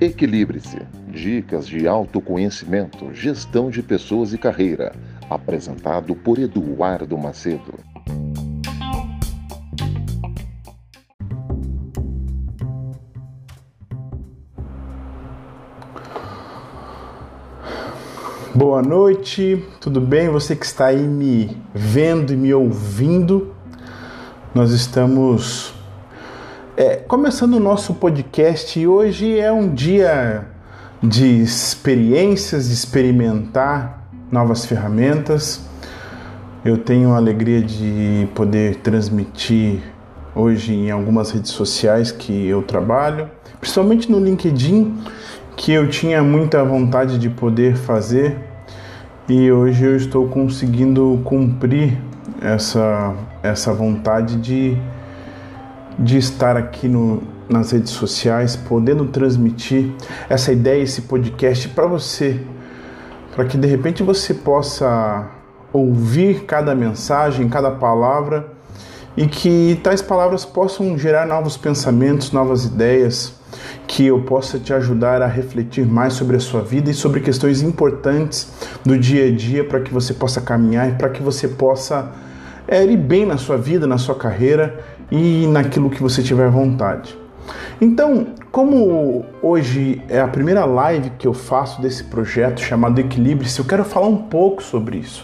Equilibre-se. Dicas de autoconhecimento, gestão de pessoas e carreira. Apresentado por Eduardo Macedo. Boa noite, tudo bem? Você que está aí me vendo e me ouvindo, nós estamos é, começando o nosso podcast hoje é um dia de experiências, de experimentar novas ferramentas. Eu tenho a alegria de poder transmitir hoje em algumas redes sociais que eu trabalho, principalmente no LinkedIn que eu tinha muita vontade de poder fazer e hoje eu estou conseguindo cumprir essa, essa vontade de, de estar aqui no, nas redes sociais, podendo transmitir essa ideia, esse podcast para você, para que de repente você possa ouvir cada mensagem, cada palavra e que tais palavras possam gerar novos pensamentos, novas ideias que eu possa te ajudar a refletir mais sobre a sua vida e sobre questões importantes do dia a dia para que você possa caminhar e para que você possa é, ir bem na sua vida, na sua carreira e naquilo que você tiver vontade. Então, como hoje é a primeira live que eu faço desse projeto chamado Equilibre-se, eu quero falar um pouco sobre isso.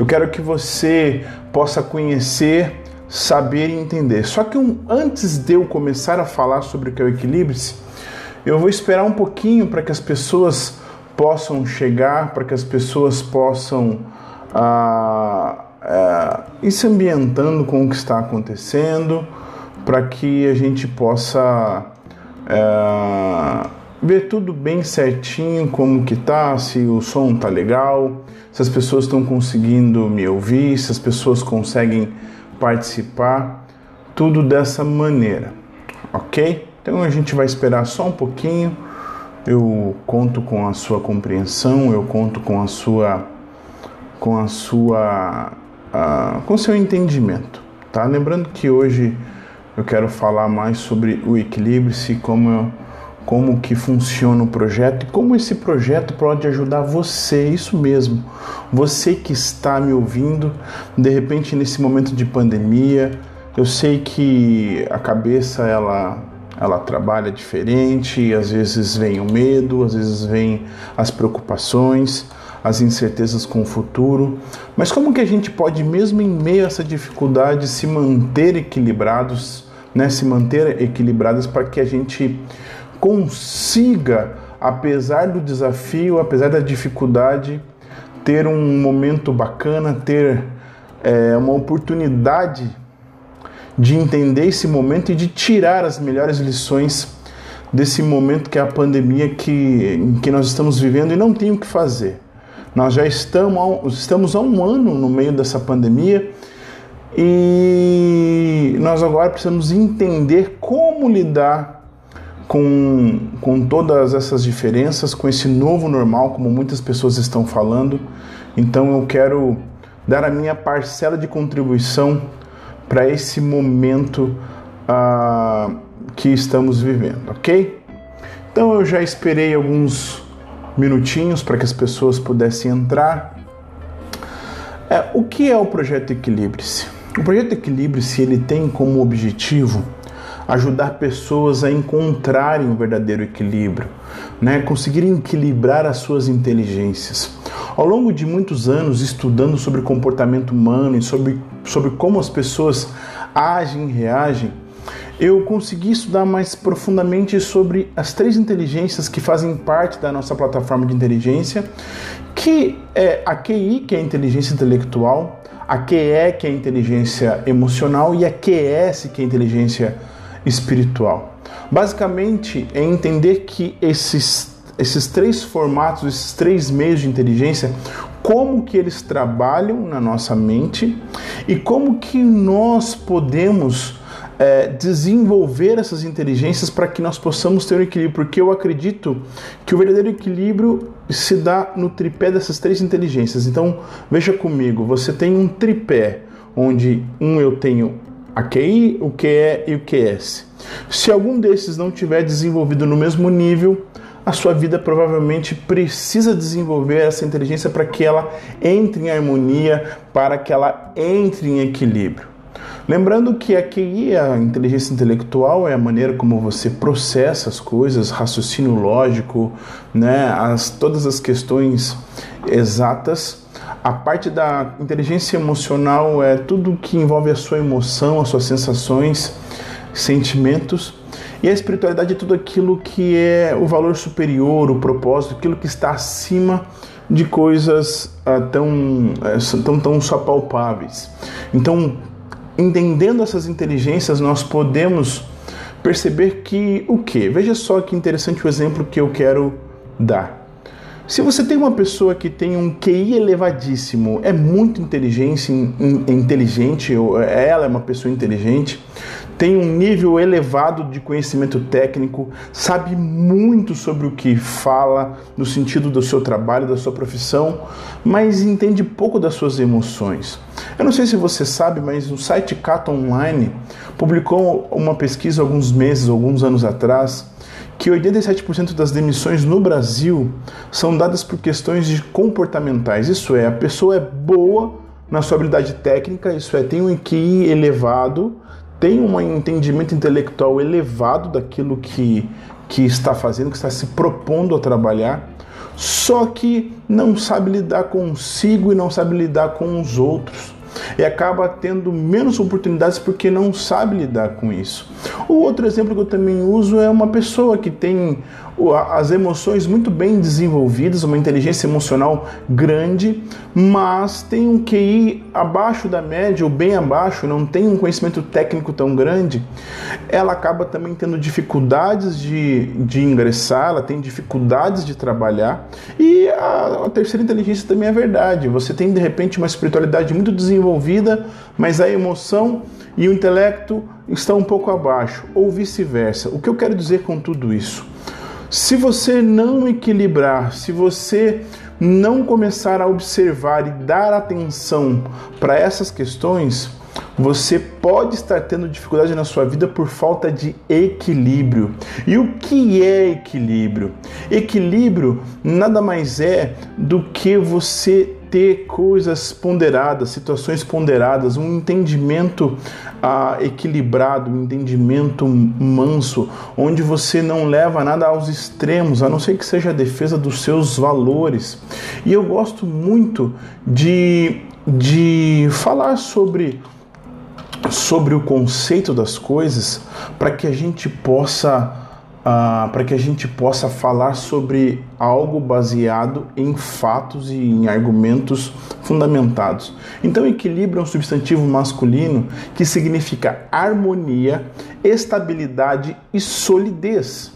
Eu quero que você possa conhecer, saber e entender. Só que um, antes de eu começar a falar sobre o que é o Equilibre-se, eu vou esperar um pouquinho para que as pessoas possam chegar, para que as pessoas possam ah, ir se ambientando com o que está acontecendo, para que a gente possa ah, ver tudo bem certinho, como que tá, se o som tá legal, se as pessoas estão conseguindo me ouvir, se as pessoas conseguem participar, tudo dessa maneira, ok? Então a gente vai esperar só um pouquinho. Eu conto com a sua compreensão, eu conto com a sua com a sua uh, com seu entendimento, tá? Lembrando que hoje eu quero falar mais sobre o equilíbrio-se, como como que funciona o projeto e como esse projeto pode ajudar você, isso mesmo. Você que está me ouvindo, de repente nesse momento de pandemia, eu sei que a cabeça ela ela trabalha diferente, às vezes vem o medo, às vezes vem as preocupações, as incertezas com o futuro. Mas como que a gente pode, mesmo em meio a essa dificuldade, se manter equilibrados, né? Se manter equilibrados para que a gente consiga, apesar do desafio, apesar da dificuldade, ter um momento bacana, ter é, uma oportunidade de entender esse momento e de tirar as melhores lições desse momento que é a pandemia que, em que nós estamos vivendo e não tem o que fazer. Nós já estamos, estamos há um ano no meio dessa pandemia e nós agora precisamos entender como lidar com, com todas essas diferenças, com esse novo normal, como muitas pessoas estão falando. Então eu quero dar a minha parcela de contribuição para esse momento uh, que estamos vivendo, ok? Então eu já esperei alguns minutinhos para que as pessoas pudessem entrar. É, o que é o projeto Equilibre-se? O projeto Equilibre-se ele tem como objetivo ajudar pessoas a encontrarem o verdadeiro equilíbrio, né? conseguirem equilibrar as suas inteligências. Ao longo de muitos anos estudando sobre comportamento humano e sobre, sobre como as pessoas agem e reagem, eu consegui estudar mais profundamente sobre as três inteligências que fazem parte da nossa plataforma de inteligência, que é a QI, que é a inteligência intelectual, a QE, que é a inteligência emocional, e a QS, que é a inteligência espiritual. Basicamente, é entender que esses esses três formatos, esses três meios de inteligência, como que eles trabalham na nossa mente e como que nós podemos é, desenvolver essas inteligências para que nós possamos ter um equilíbrio, porque eu acredito que o verdadeiro equilíbrio se dá no tripé dessas três inteligências. Então, veja comigo, você tem um tripé onde um eu tenho a QI, o QE e o QS. Se algum desses não tiver desenvolvido no mesmo nível, a sua vida provavelmente precisa desenvolver essa inteligência para que ela entre em harmonia, para que ela entre em equilíbrio. Lembrando que a QI, a inteligência intelectual, é a maneira como você processa as coisas, raciocínio lógico, né, as, todas as questões exatas. A parte da inteligência emocional é tudo que envolve a sua emoção, as suas sensações, sentimentos. E a espiritualidade é tudo aquilo que é o valor superior, o propósito, aquilo que está acima de coisas ah, tão, eh, tão, tão só palpáveis. Então, entendendo essas inteligências, nós podemos perceber que o que? Veja só que interessante o exemplo que eu quero dar. Se você tem uma pessoa que tem um QI elevadíssimo, é muito inteligente, inteligente, ela é uma pessoa inteligente, tem um nível elevado de conhecimento técnico, sabe muito sobre o que fala no sentido do seu trabalho, da sua profissão, mas entende pouco das suas emoções. Eu não sei se você sabe, mas o site Cato Online publicou uma pesquisa alguns meses, alguns anos atrás, que 87% das demissões no Brasil são dadas por questões de comportamentais. Isso é, a pessoa é boa na sua habilidade técnica, isso é, tem um IQ elevado, tem um entendimento intelectual elevado daquilo que, que está fazendo, que está se propondo a trabalhar, só que não sabe lidar consigo e não sabe lidar com os outros. E acaba tendo menos oportunidades porque não sabe lidar com isso. O outro exemplo que eu também uso é uma pessoa que tem as emoções muito bem desenvolvidas, uma inteligência emocional grande, mas tem um QI abaixo da média ou bem abaixo, não tem um conhecimento técnico tão grande, ela acaba também tendo dificuldades de, de ingressar, ela tem dificuldades de trabalhar. E a, a terceira inteligência também é verdade. Você tem de repente uma espiritualidade muito desenvolvida, mas a emoção e o intelecto estão um pouco abaixo, ou vice-versa. O que eu quero dizer com tudo isso? Se você não equilibrar, se você não começar a observar e dar atenção para essas questões, você pode estar tendo dificuldade na sua vida por falta de equilíbrio. E o que é equilíbrio? Equilíbrio nada mais é do que você ter coisas ponderadas, situações ponderadas, um entendimento ah, equilibrado, um entendimento manso, onde você não leva nada aos extremos, a não ser que seja a defesa dos seus valores. E eu gosto muito de, de falar sobre sobre o conceito das coisas para que a gente possa uh, para que a gente possa falar sobre algo baseado em fatos e em argumentos fundamentados. Então, equilíbrio é um substantivo masculino que significa harmonia, estabilidade e solidez.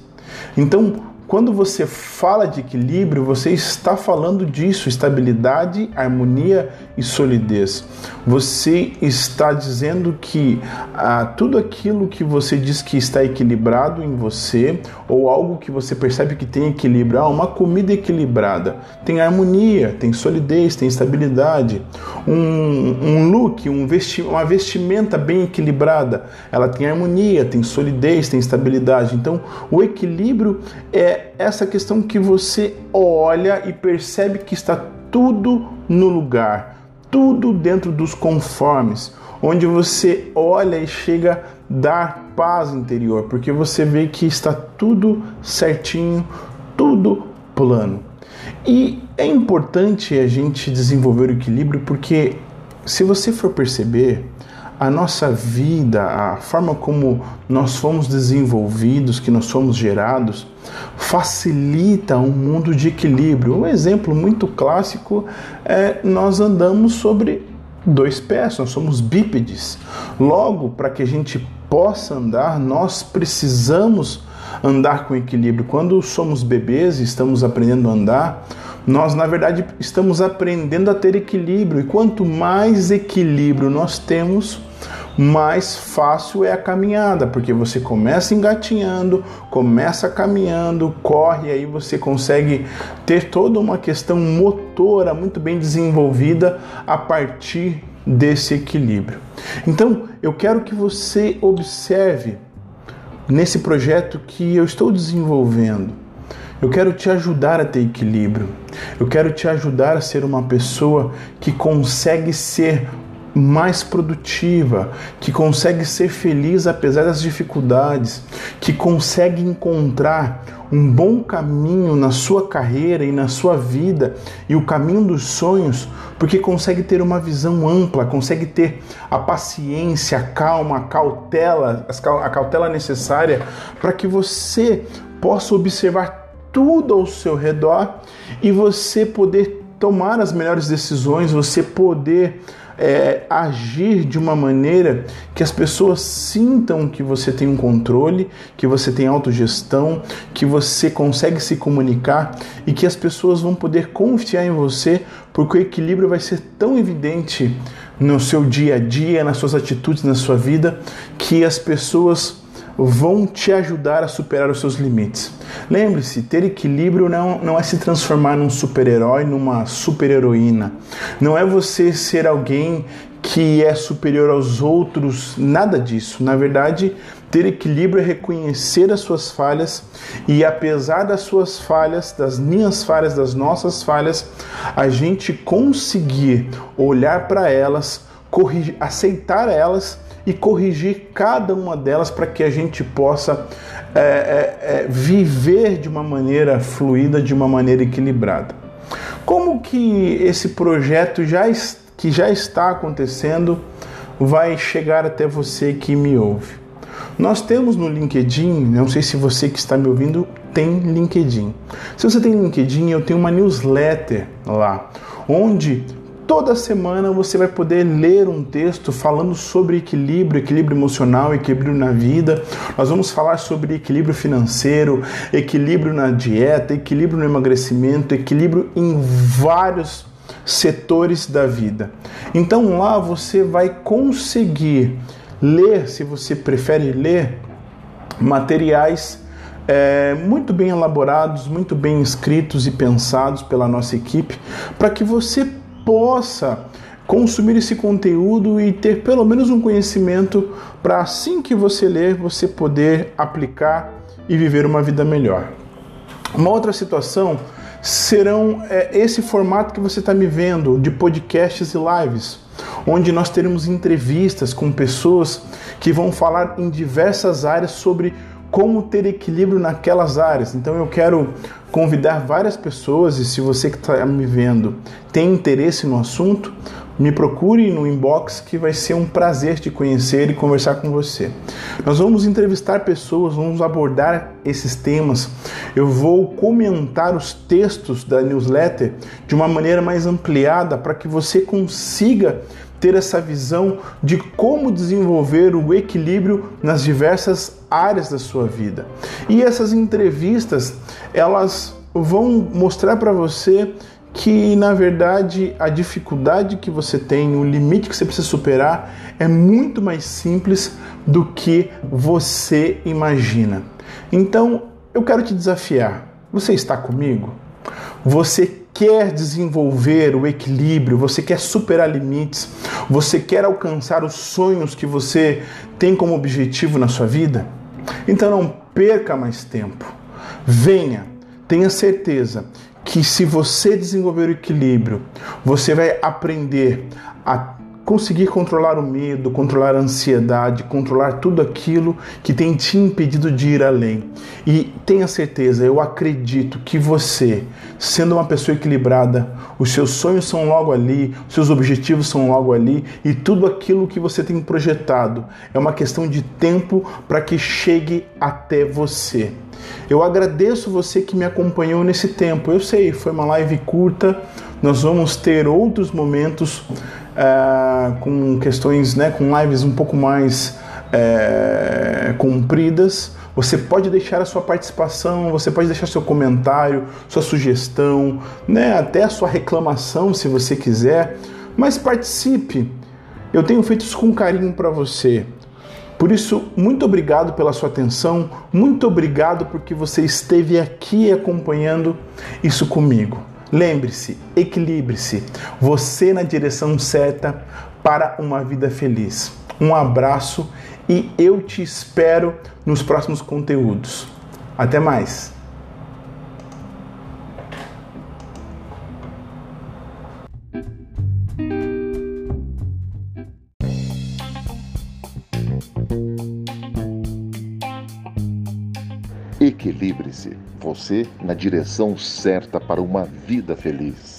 Então, quando você fala de equilíbrio, você está falando disso, estabilidade, harmonia e solidez. Você está dizendo que ah, tudo aquilo que você diz que está equilibrado em você, ou algo que você percebe que tem equilíbrio, ah, uma comida equilibrada, tem harmonia, tem solidez, tem estabilidade. Um, um look, um vesti uma vestimenta bem equilibrada, ela tem harmonia, tem solidez, tem estabilidade. Então, o equilíbrio é essa questão que você olha e percebe que está tudo no lugar, tudo dentro dos conformes, onde você olha e chega a dar paz interior, porque você vê que está tudo certinho, tudo plano. E é importante a gente desenvolver o equilíbrio porque se você for perceber, a nossa vida, a forma como nós fomos desenvolvidos, que nós fomos gerados, facilita um mundo de equilíbrio. Um exemplo muito clássico é nós andamos sobre dois pés, nós somos bípedes. Logo, para que a gente possa andar, nós precisamos andar com equilíbrio. Quando somos bebês e estamos aprendendo a andar, nós, na verdade, estamos aprendendo a ter equilíbrio, e quanto mais equilíbrio nós temos, mais fácil é a caminhada, porque você começa engatinhando, começa caminhando, corre, aí você consegue ter toda uma questão motora muito bem desenvolvida a partir desse equilíbrio. Então, eu quero que você observe nesse projeto que eu estou desenvolvendo. Eu quero te ajudar a ter equilíbrio. Eu quero te ajudar a ser uma pessoa que consegue ser mais produtiva, que consegue ser feliz apesar das dificuldades, que consegue encontrar um bom caminho na sua carreira e na sua vida e o caminho dos sonhos, porque consegue ter uma visão ampla, consegue ter a paciência, a calma, a cautela, a cautela necessária para que você possa observar tudo ao seu redor e você poder tomar as melhores decisões, você poder é, agir de uma maneira que as pessoas sintam que você tem um controle, que você tem autogestão, que você consegue se comunicar e que as pessoas vão poder confiar em você, porque o equilíbrio vai ser tão evidente no seu dia a dia, nas suas atitudes, na sua vida, que as pessoas vão te ajudar a superar os seus limites. Lembre-se, ter equilíbrio não, não é se transformar num super-herói, numa super-heroína. Não é você ser alguém que é superior aos outros, nada disso. Na verdade, ter equilíbrio é reconhecer as suas falhas e, apesar das suas falhas, das minhas falhas, das nossas falhas, a gente conseguir olhar para elas, corrigir, aceitar elas e corrigir cada uma delas para que a gente possa é, é, é, viver de uma maneira fluida, de uma maneira equilibrada. Como que esse projeto já, que já está acontecendo vai chegar até você que me ouve? Nós temos no LinkedIn, não sei se você que está me ouvindo tem LinkedIn. Se você tem LinkedIn, eu tenho uma newsletter lá, onde Toda semana você vai poder ler um texto falando sobre equilíbrio, equilíbrio emocional, equilíbrio na vida. Nós vamos falar sobre equilíbrio financeiro, equilíbrio na dieta, equilíbrio no emagrecimento, equilíbrio em vários setores da vida. Então lá você vai conseguir ler, se você prefere ler, materiais é, muito bem elaborados, muito bem escritos e pensados pela nossa equipe, para que você possa consumir esse conteúdo e ter pelo menos um conhecimento para assim que você ler, você poder aplicar e viver uma vida melhor. Uma outra situação serão é, esse formato que você está me vendo de podcasts e lives, onde nós teremos entrevistas com pessoas que vão falar em diversas áreas sobre como ter equilíbrio naquelas áreas. Então eu quero convidar várias pessoas e se você que está me vendo tem interesse no assunto, me procure no inbox que vai ser um prazer te conhecer e conversar com você. Nós vamos entrevistar pessoas, vamos abordar esses temas. Eu vou comentar os textos da newsletter de uma maneira mais ampliada para que você consiga ter essa visão de como desenvolver o equilíbrio nas diversas áreas da sua vida. E essas entrevistas, elas vão mostrar para você que na verdade a dificuldade que você tem, o limite que você precisa superar é muito mais simples do que você imagina. Então, eu quero te desafiar. Você está comigo? Você quer desenvolver o equilíbrio, você quer superar limites, você quer alcançar os sonhos que você tem como objetivo na sua vida? Então não perca mais tempo. Venha, tenha certeza que se você desenvolver o equilíbrio, você vai aprender a conseguir controlar o medo, controlar a ansiedade, controlar tudo aquilo que tem te impedido de ir além. E tenha certeza, eu acredito que você, sendo uma pessoa equilibrada, os seus sonhos são logo ali, os seus objetivos são logo ali e tudo aquilo que você tem projetado é uma questão de tempo para que chegue até você. Eu agradeço você que me acompanhou nesse tempo. Eu sei, foi uma live curta. Nós vamos ter outros momentos uh, com questões, né, com lives um pouco mais uh, compridas. Você pode deixar a sua participação, você pode deixar seu comentário, sua sugestão, né, até a sua reclamação, se você quiser. Mas participe. Eu tenho feito isso com carinho para você. Por isso, muito obrigado pela sua atenção, muito obrigado porque você esteve aqui acompanhando isso comigo. Lembre-se, equilibre-se, você na direção certa para uma vida feliz. Um abraço e eu te espero nos próximos conteúdos. Até mais! Você na direção certa para uma vida feliz.